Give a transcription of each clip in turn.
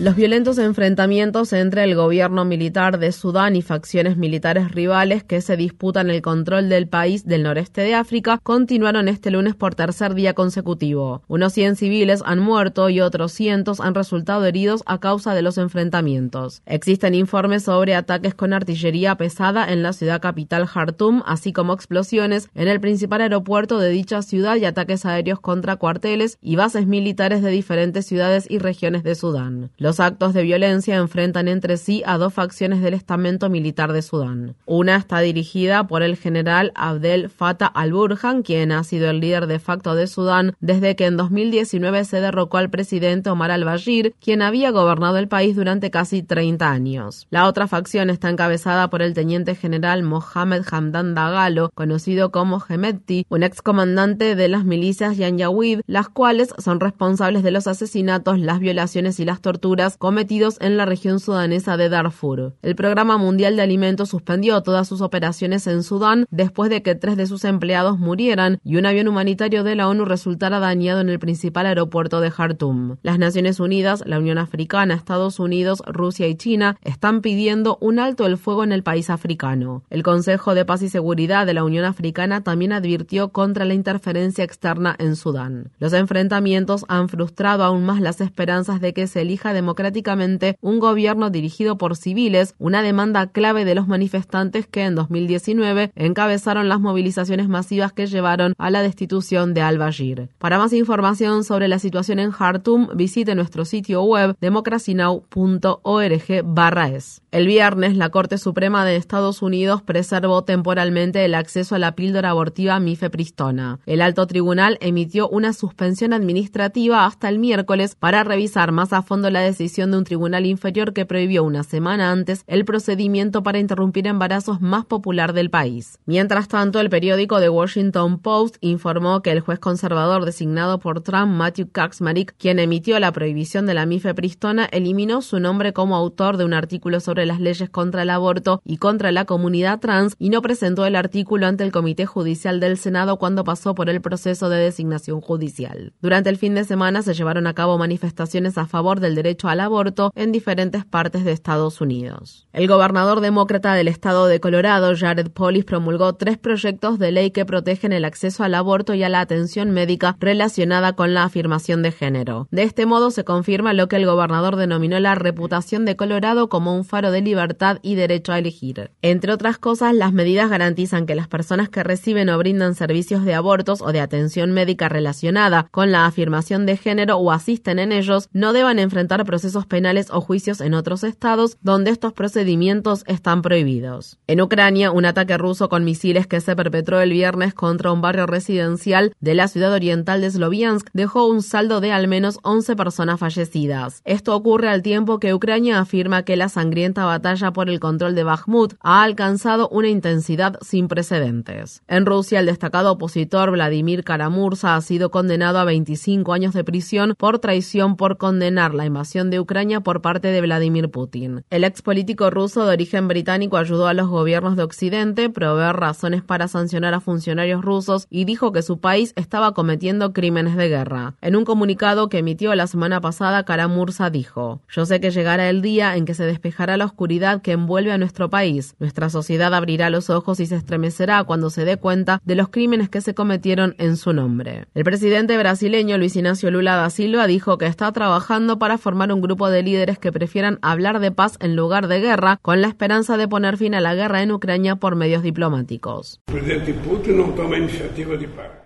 Los violentos enfrentamientos entre el gobierno militar de Sudán y facciones militares rivales que se disputan el control del país del noreste de África continuaron este lunes por tercer día consecutivo. Unos 100 civiles han muerto y otros cientos han resultado heridos a causa de los enfrentamientos. Existen informes sobre ataques con artillería pesada en la ciudad capital Khartoum, así como explosiones en el principal aeropuerto de dicha ciudad y ataques aéreos contra cuarteles y bases militares de diferentes ciudades y regiones de Sudán. Actos de violencia enfrentan entre sí a dos facciones del estamento militar de Sudán. Una está dirigida por el general Abdel Fattah al-Burhan, quien ha sido el líder de facto de Sudán desde que en 2019 se derrocó al presidente Omar al-Bashir, quien había gobernado el país durante casi 30 años. La otra facción está encabezada por el teniente general Mohamed Hamdan Dagalo, conocido como Hemedti, un excomandante de las milicias Yanyawid, las cuales son responsables de los asesinatos, las violaciones y las torturas cometidos en la región sudanesa de Darfur. El Programa Mundial de Alimentos suspendió todas sus operaciones en Sudán después de que tres de sus empleados murieran y un avión humanitario de la ONU resultara dañado en el principal aeropuerto de Khartoum. Las Naciones Unidas, la Unión Africana, Estados Unidos, Rusia y China están pidiendo un alto el fuego en el país africano. El Consejo de Paz y Seguridad de la Unión Africana también advirtió contra la interferencia externa en Sudán. Los enfrentamientos han frustrado aún más las esperanzas de que se elija de democráticamente un gobierno dirigido por civiles, una demanda clave de los manifestantes que en 2019 encabezaron las movilizaciones masivas que llevaron a la destitución de al-Bashir. Para más información sobre la situación en Khartoum, visite nuestro sitio web democracynow.org/es. El viernes, la Corte Suprema de Estados Unidos preservó temporalmente el acceso a la píldora abortiva mifepristona. El alto tribunal emitió una suspensión administrativa hasta el miércoles para revisar más a fondo la decisión de un tribunal inferior que prohibió una semana antes el procedimiento para interrumpir embarazos más popular del país. Mientras tanto, el periódico The Washington Post informó que el juez conservador designado por Trump, Matthew Kaczmarek, quien emitió la prohibición de la mifepristona, eliminó su nombre como autor de un artículo sobre las leyes contra el aborto y contra la comunidad trans y no presentó el artículo ante el Comité Judicial del Senado cuando pasó por el proceso de designación judicial. Durante el fin de semana se llevaron a cabo manifestaciones a favor del derecho al aborto en diferentes partes de Estados Unidos. El gobernador demócrata del estado de Colorado, Jared Polis, promulgó tres proyectos de ley que protegen el acceso al aborto y a la atención médica relacionada con la afirmación de género. De este modo se confirma lo que el gobernador denominó la reputación de Colorado como un faro de libertad y derecho a elegir. Entre otras cosas, las medidas garantizan que las personas que reciben o brindan servicios de abortos o de atención médica relacionada con la afirmación de género o asisten en ellos no deban enfrentar procesos penales o juicios en otros estados donde estos procedimientos están prohibidos. En Ucrania, un ataque ruso con misiles que se perpetró el viernes contra un barrio residencial de la ciudad oriental de Sloviansk dejó un saldo de al menos 11 personas fallecidas. Esto ocurre al tiempo que Ucrania afirma que la sangrienta batalla por el control de Bakhmut ha alcanzado una intensidad sin precedentes. En Rusia, el destacado opositor Vladimir Karamurza ha sido condenado a 25 años de prisión por traición por condenar la invasión de Ucrania por parte de Vladimir Putin. El ex político ruso de origen británico ayudó a los gobiernos de Occidente, proveer razones para sancionar a funcionarios rusos y dijo que su país estaba cometiendo crímenes de guerra. En un comunicado que emitió la semana pasada, Karamursa dijo: Yo sé que llegará el día en que se despejará la oscuridad que envuelve a nuestro país. Nuestra sociedad abrirá los ojos y se estremecerá cuando se dé cuenta de los crímenes que se cometieron en su nombre. El presidente brasileño Luis Ignacio Lula da Silva dijo que está trabajando para formar un grupo de líderes que prefieran hablar de paz en lugar de guerra, con la esperanza de poner fin a la guerra en Ucrania por medios diplomáticos.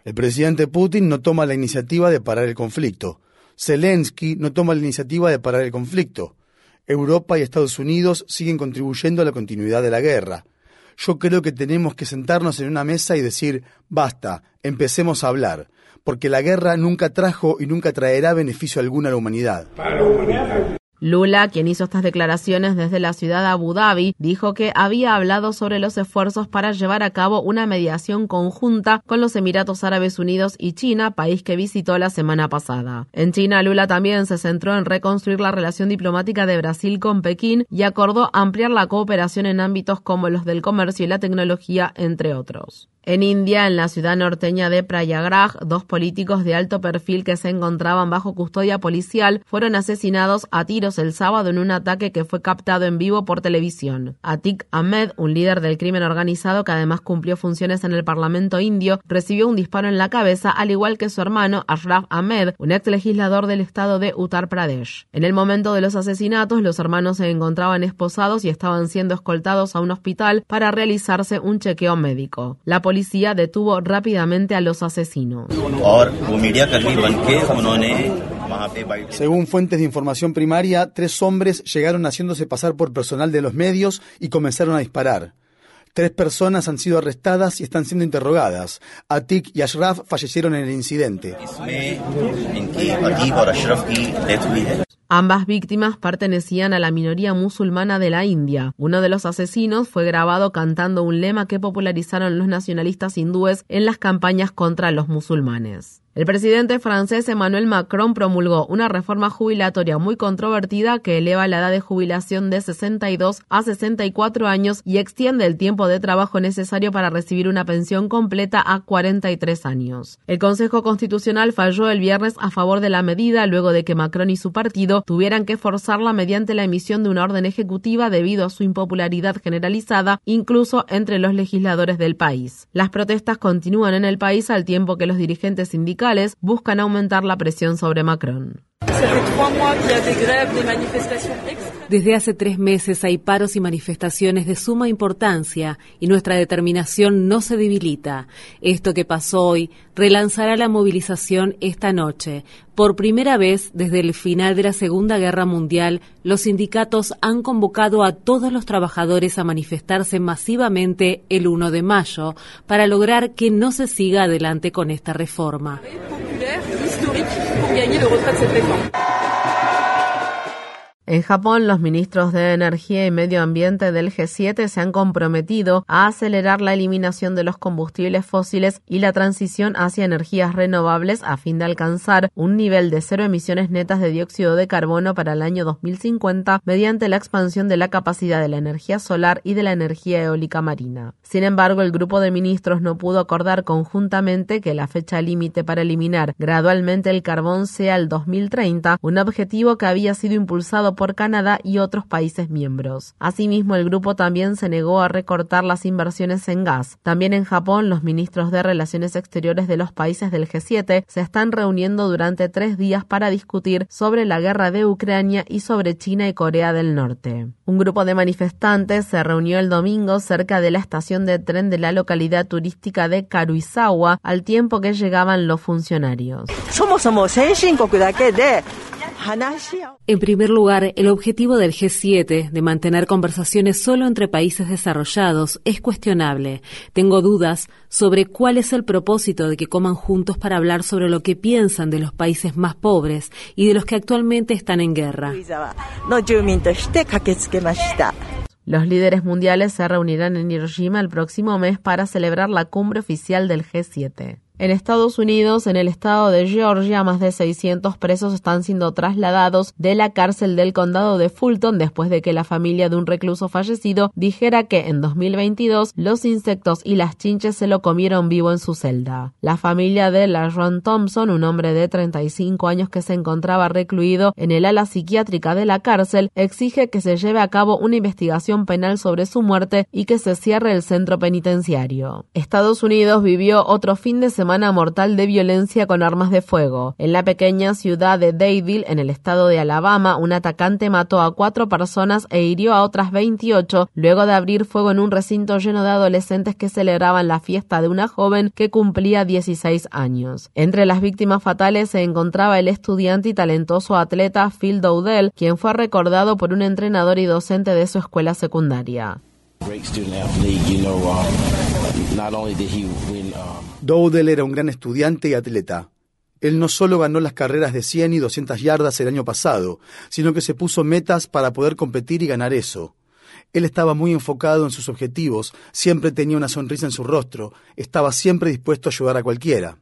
El presidente Putin no toma la iniciativa de parar el conflicto. Zelensky no toma la iniciativa de parar el conflicto. Europa y Estados Unidos siguen contribuyendo a la continuidad de la guerra. Yo creo que tenemos que sentarnos en una mesa y decir, basta, empecemos a hablar, porque la guerra nunca trajo y nunca traerá beneficio alguno a la humanidad. Lula, quien hizo estas declaraciones desde la ciudad de Abu Dhabi, dijo que había hablado sobre los esfuerzos para llevar a cabo una mediación conjunta con los Emiratos Árabes Unidos y China, país que visitó la semana pasada. En China, Lula también se centró en reconstruir la relación diplomática de Brasil con Pekín y acordó ampliar la cooperación en ámbitos como los del comercio y la tecnología, entre otros. En India, en la ciudad norteña de Prayagraj, dos políticos de alto perfil que se encontraban bajo custodia policial fueron asesinados a tiros el sábado en un ataque que fue captado en vivo por televisión. Atik Ahmed, un líder del crimen organizado que además cumplió funciones en el Parlamento indio, recibió un disparo en la cabeza, al igual que su hermano Ashraf Ahmed, un ex legislador del estado de Uttar Pradesh. En el momento de los asesinatos, los hermanos se encontraban esposados y estaban siendo escoltados a un hospital para realizarse un chequeo médico. La policía detuvo rápidamente a los asesinos. Según fuentes de información primaria, tres hombres llegaron haciéndose pasar por personal de los medios y comenzaron a disparar. Tres personas han sido arrestadas y están siendo interrogadas. Atik y Ashraf fallecieron en el incidente. Ambas víctimas pertenecían a la minoría musulmana de la India. Uno de los asesinos fue grabado cantando un lema que popularizaron los nacionalistas hindúes en las campañas contra los musulmanes. El presidente francés Emmanuel Macron promulgó una reforma jubilatoria muy controvertida que eleva la edad de jubilación de 62 a 64 años y extiende el tiempo de trabajo necesario para recibir una pensión completa a 43 años. El Consejo Constitucional falló el viernes a favor de la medida luego de que Macron y su partido tuvieran que forzarla mediante la emisión de una orden ejecutiva debido a su impopularidad generalizada, incluso entre los legisladores del país. Las protestas continúan en el país al tiempo que los dirigentes sindicales buscan aumentar la presión sobre Macron. Desde hace tres meses hay paros y manifestaciones de suma importancia y nuestra determinación no se debilita. Esto que pasó hoy relanzará la movilización esta noche. Por primera vez desde el final de la Segunda Guerra Mundial, los sindicatos han convocado a todos los trabajadores a manifestarse masivamente el 1 de mayo para lograr que no se siga adelante con esta reforma. En Japón, los ministros de Energía y Medio Ambiente del G7 se han comprometido a acelerar la eliminación de los combustibles fósiles y la transición hacia energías renovables a fin de alcanzar un nivel de cero emisiones netas de dióxido de carbono para el año 2050 mediante la expansión de la capacidad de la energía solar y de la energía eólica marina. Sin embargo, el grupo de ministros no pudo acordar conjuntamente que la fecha límite para eliminar gradualmente el carbón sea el 2030, un objetivo que había sido impulsado por Canadá y otros países miembros. Asimismo, el grupo también se negó a recortar las inversiones en gas. También en Japón, los ministros de Relaciones Exteriores de los países del G7 se están reuniendo durante tres días para discutir sobre la guerra de Ucrania y sobre China y Corea del Norte. Un grupo de manifestantes se reunió el domingo cerca de la estación de tren de la localidad turística de Karuizawa al tiempo que llegaban los funcionarios. En primer lugar, el objetivo del G7 de mantener conversaciones solo entre países desarrollados es cuestionable. Tengo dudas sobre cuál es el propósito de que coman juntos para hablar sobre lo que piensan de los países más pobres y de los que actualmente están en guerra. Los líderes mundiales se reunirán en Hiroshima el próximo mes para celebrar la cumbre oficial del G7. En Estados Unidos, en el estado de Georgia, más de 600 presos están siendo trasladados de la cárcel del condado de Fulton después de que la familia de un recluso fallecido dijera que en 2022 los insectos y las chinches se lo comieron vivo en su celda. La familia de LaRon Thompson, un hombre de 35 años que se encontraba recluido en el ala psiquiátrica de la cárcel, exige que se lleve a cabo una investigación penal sobre su muerte y que se cierre el centro penitenciario. Estados Unidos vivió otro fin de semana semana mortal de violencia con armas de fuego. En la pequeña ciudad de Dadeville, en el estado de Alabama, un atacante mató a cuatro personas e hirió a otras 28 luego de abrir fuego en un recinto lleno de adolescentes que celebraban la fiesta de una joven que cumplía 16 años. Entre las víctimas fatales se encontraba el estudiante y talentoso atleta Phil Dowdell, quien fue recordado por un entrenador y docente de su escuela secundaria. Dowdell era un gran estudiante y atleta. Él no solo ganó las carreras de 100 y 200 yardas el año pasado, sino que se puso metas para poder competir y ganar eso. Él estaba muy enfocado en sus objetivos, siempre tenía una sonrisa en su rostro, estaba siempre dispuesto a ayudar a cualquiera.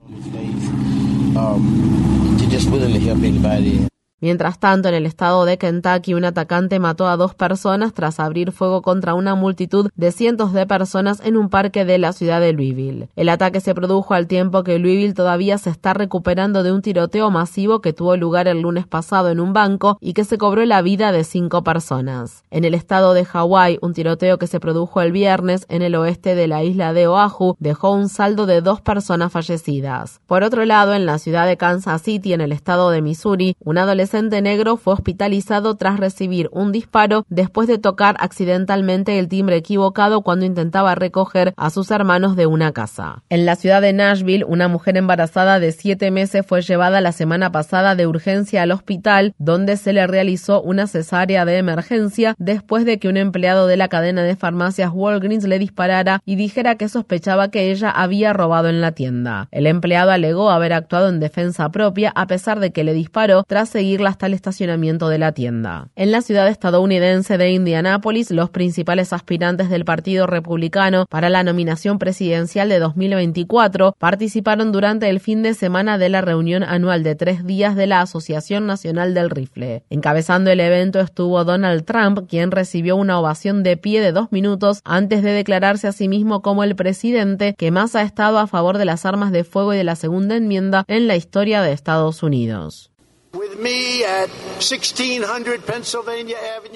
Mientras tanto, en el estado de Kentucky, un atacante mató a dos personas tras abrir fuego contra una multitud de cientos de personas en un parque de la ciudad de Louisville. El ataque se produjo al tiempo que Louisville todavía se está recuperando de un tiroteo masivo que tuvo lugar el lunes pasado en un banco y que se cobró la vida de cinco personas. En el estado de Hawái, un tiroteo que se produjo el viernes en el oeste de la isla de Oahu dejó un saldo de dos personas fallecidas. Por otro lado, en la ciudad de Kansas City, en el estado de Missouri, un adolescente negro fue hospitalizado tras recibir un disparo después de tocar accidentalmente el timbre equivocado cuando intentaba recoger a sus hermanos de una casa. En la ciudad de Nashville, una mujer embarazada de siete meses fue llevada la semana pasada de urgencia al hospital, donde se le realizó una cesárea de emergencia después de que un empleado de la cadena de farmacias Walgreens le disparara y dijera que sospechaba que ella había robado en la tienda. El empleado alegó haber actuado en defensa propia a pesar de que le disparó tras seguir hasta el estacionamiento de la tienda. En la ciudad estadounidense de Indianápolis, los principales aspirantes del Partido Republicano para la nominación presidencial de 2024 participaron durante el fin de semana de la reunión anual de tres días de la Asociación Nacional del Rifle. Encabezando el evento estuvo Donald Trump, quien recibió una ovación de pie de dos minutos antes de declararse a sí mismo como el presidente que más ha estado a favor de las armas de fuego y de la segunda enmienda en la historia de Estados Unidos.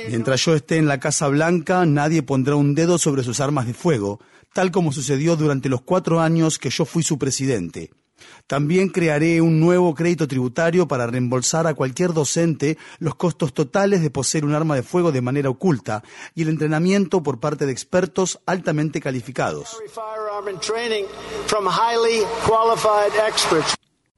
Mientras yo esté en la Casa Blanca, nadie pondrá un dedo sobre sus armas de fuego, tal como sucedió durante los cuatro años que yo fui su presidente. También crearé un nuevo crédito tributario para reembolsar a cualquier docente los costos totales de poseer un arma de fuego de manera oculta y el entrenamiento por parte de expertos altamente calificados.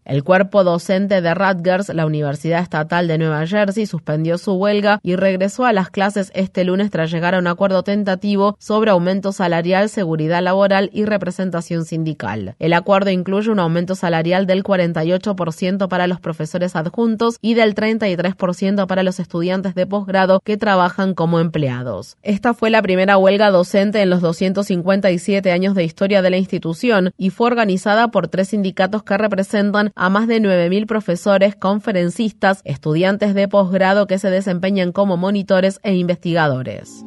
El cuerpo docente de Rutgers, la Universidad Estatal de Nueva Jersey, suspendió su huelga y regresó a las clases este lunes tras llegar a un acuerdo tentativo sobre aumento salarial, seguridad laboral y representación sindical. El acuerdo incluye un aumento salarial del 48% para los profesores adjuntos y del 33% para los estudiantes de posgrado que trabajan como empleados. Esta fue la primera huelga docente en los 257 años de historia de la institución y fue organizada por tres sindicatos que representan a más de 9.000 profesores, conferencistas, estudiantes de posgrado que se desempeñan como monitores e investigadores.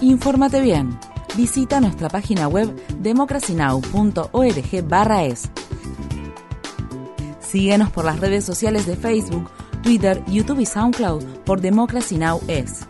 Infórmate bien. Visita nuestra página web democracynow.org/es. Síguenos por las redes sociales de Facebook, Twitter, YouTube y SoundCloud por Democracy Now! es.